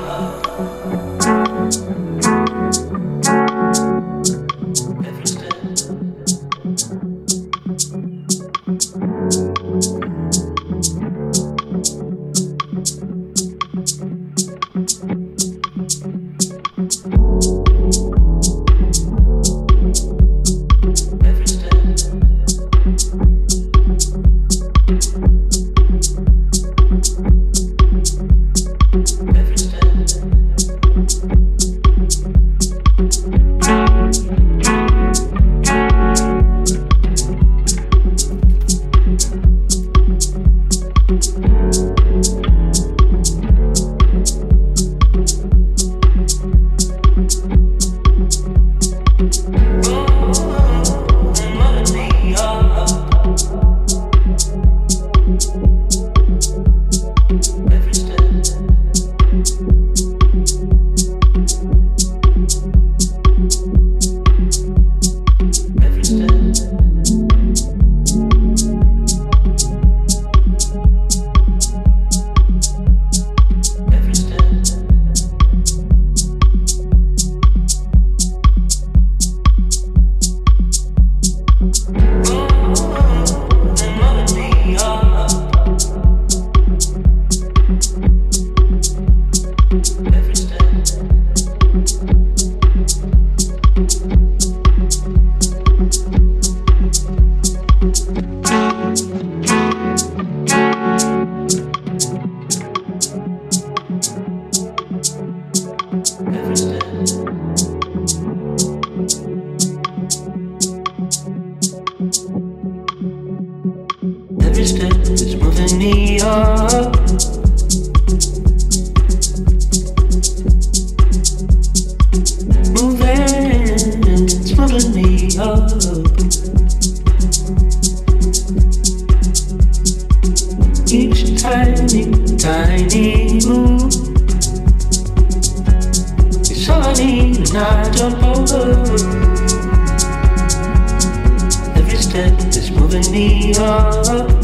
love. tiny, tiny moon. It's all and I jump over. Every step is moving me up.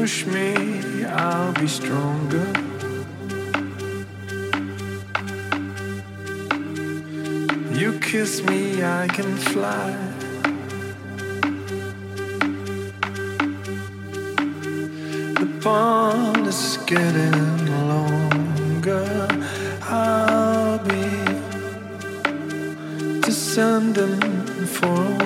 push me, I'll be stronger. You kiss me, I can fly. The bond is getting longer. I'll be descending for